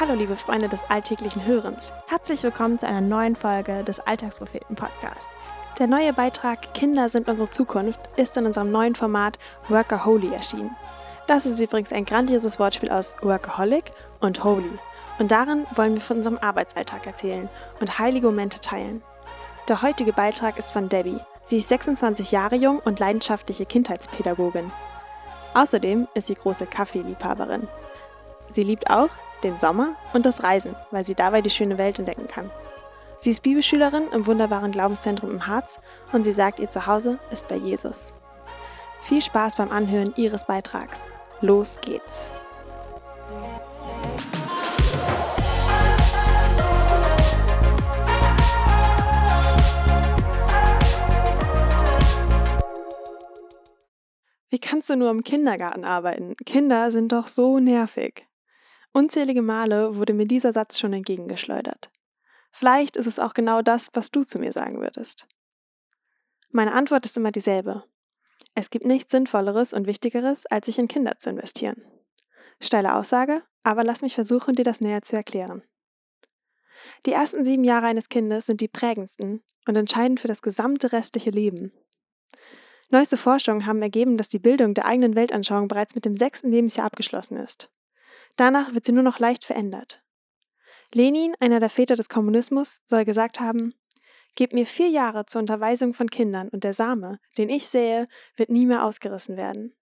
Hallo liebe Freunde des alltäglichen Hörens. Herzlich willkommen zu einer neuen Folge des Alltagspropheten Podcasts. Der neue Beitrag Kinder sind unsere Zukunft ist in unserem neuen Format Workaholic erschienen. Das ist übrigens ein grandioses Wortspiel aus Workaholic und Holy. Und darin wollen wir von unserem Arbeitsalltag erzählen und heilige Momente teilen. Der heutige Beitrag ist von Debbie. Sie ist 26 Jahre jung und leidenschaftliche Kindheitspädagogin. Außerdem ist sie große Kaffeeliebhaberin. Sie liebt auch den Sommer und das Reisen, weil sie dabei die schöne Welt entdecken kann. Sie ist Bibelschülerin im wunderbaren Glaubenszentrum im Harz und sie sagt, ihr Zuhause ist bei Jesus. Viel Spaß beim Anhören ihres Beitrags. Los geht's! Wie kannst du nur im Kindergarten arbeiten? Kinder sind doch so nervig. Unzählige Male wurde mir dieser Satz schon entgegengeschleudert. Vielleicht ist es auch genau das, was du zu mir sagen würdest. Meine Antwort ist immer dieselbe. Es gibt nichts Sinnvolleres und Wichtigeres, als sich in Kinder zu investieren. Steile Aussage, aber lass mich versuchen, dir das näher zu erklären. Die ersten sieben Jahre eines Kindes sind die prägendsten und entscheidend für das gesamte restliche Leben. Neueste Forschungen haben ergeben, dass die Bildung der eigenen Weltanschauung bereits mit dem sechsten Lebensjahr abgeschlossen ist. Danach wird sie nur noch leicht verändert. Lenin, einer der Väter des Kommunismus, soll gesagt haben, Gebt mir vier Jahre zur Unterweisung von Kindern und der Same, den ich sähe, wird nie mehr ausgerissen werden.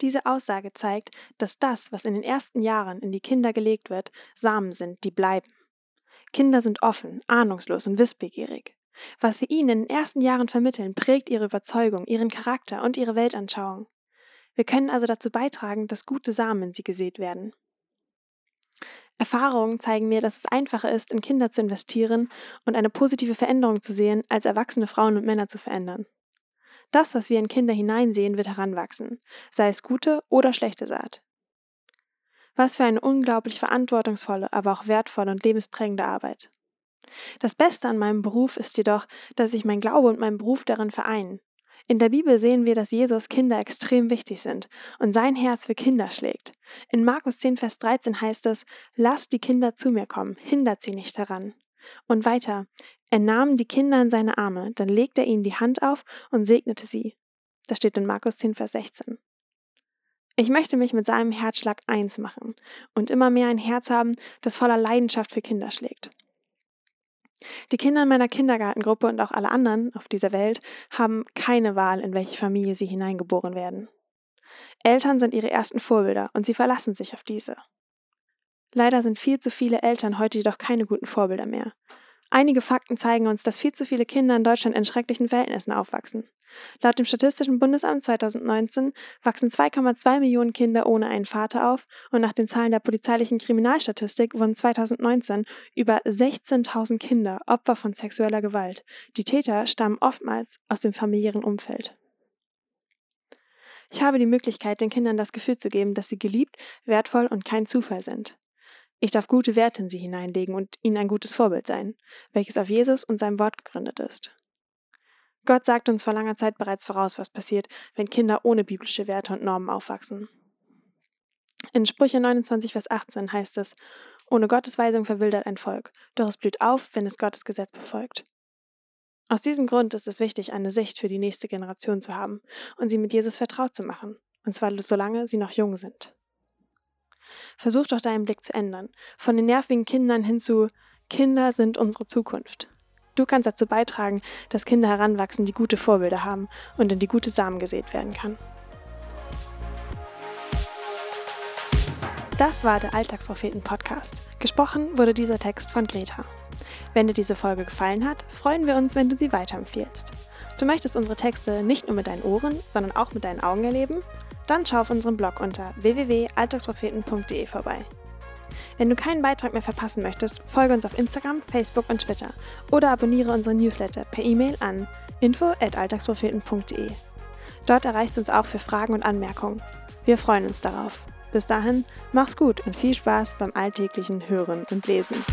Diese Aussage zeigt, dass das, was in den ersten Jahren in die Kinder gelegt wird, Samen sind, die bleiben. Kinder sind offen, ahnungslos und wissbegierig. Was wir ihnen in den ersten Jahren vermitteln, prägt ihre Überzeugung, ihren Charakter und ihre Weltanschauung. Wir können also dazu beitragen, dass gute Samen in sie gesät werden. Erfahrungen zeigen mir, dass es einfacher ist, in Kinder zu investieren und eine positive Veränderung zu sehen, als erwachsene Frauen und Männer zu verändern. Das, was wir in Kinder hineinsehen, wird heranwachsen, sei es gute oder schlechte Saat. Was für eine unglaublich verantwortungsvolle, aber auch wertvolle und lebensprägende Arbeit. Das Beste an meinem Beruf ist jedoch, dass sich mein Glaube und mein Beruf darin vereinen. In der Bibel sehen wir, dass Jesus Kinder extrem wichtig sind und sein Herz für Kinder schlägt. In Markus 10, Vers 13 heißt es, lasst die Kinder zu mir kommen, hindert sie nicht daran. Und weiter, er nahm die Kinder in seine Arme, dann legte er ihnen die Hand auf und segnete sie. Das steht in Markus 10, Vers 16. Ich möchte mich mit seinem Herzschlag eins machen und immer mehr ein Herz haben, das voller Leidenschaft für Kinder schlägt. Die Kinder in meiner Kindergartengruppe und auch alle anderen auf dieser Welt haben keine Wahl, in welche Familie sie hineingeboren werden. Eltern sind ihre ersten Vorbilder und sie verlassen sich auf diese. Leider sind viel zu viele Eltern heute jedoch keine guten Vorbilder mehr. Einige Fakten zeigen uns, dass viel zu viele Kinder in Deutschland in schrecklichen Verhältnissen aufwachsen. Laut dem Statistischen Bundesamt 2019 wachsen 2,2 Millionen Kinder ohne einen Vater auf und nach den Zahlen der polizeilichen Kriminalstatistik wurden 2019 über 16.000 Kinder Opfer von sexueller Gewalt. Die Täter stammen oftmals aus dem familiären Umfeld. Ich habe die Möglichkeit, den Kindern das Gefühl zu geben, dass sie geliebt, wertvoll und kein Zufall sind. Ich darf gute Werte in sie hineinlegen und ihnen ein gutes Vorbild sein, welches auf Jesus und seinem Wort gegründet ist. Gott sagt uns vor langer Zeit bereits voraus, was passiert, wenn Kinder ohne biblische Werte und Normen aufwachsen. In Sprüche 29, Vers 18 heißt es, ohne Gottes Weisung verwildert ein Volk, doch es blüht auf, wenn es Gottes Gesetz befolgt. Aus diesem Grund ist es wichtig, eine Sicht für die nächste Generation zu haben und sie mit Jesus vertraut zu machen, und zwar solange sie noch jung sind. Versuch doch deinen Blick zu ändern. Von den nervigen Kindern hin zu Kinder sind unsere Zukunft. Du kannst dazu beitragen, dass Kinder heranwachsen, die gute Vorbilder haben und in die gute Samen gesät werden kann. Das war der Alltagspropheten-Podcast. Gesprochen wurde dieser Text von Greta. Wenn dir diese Folge gefallen hat, freuen wir uns, wenn du sie weiterempfiehlst. Du möchtest unsere Texte nicht nur mit deinen Ohren, sondern auch mit deinen Augen erleben? Dann schau auf unserem Blog unter www.alltagspropheten.de vorbei. Wenn du keinen Beitrag mehr verpassen möchtest, folge uns auf Instagram, Facebook und Twitter oder abonniere unsere Newsletter per E-Mail an info@alltagspropheten.de. Dort erreichst du uns auch für Fragen und Anmerkungen. Wir freuen uns darauf. Bis dahin, mach's gut und viel Spaß beim alltäglichen Hören und Lesen.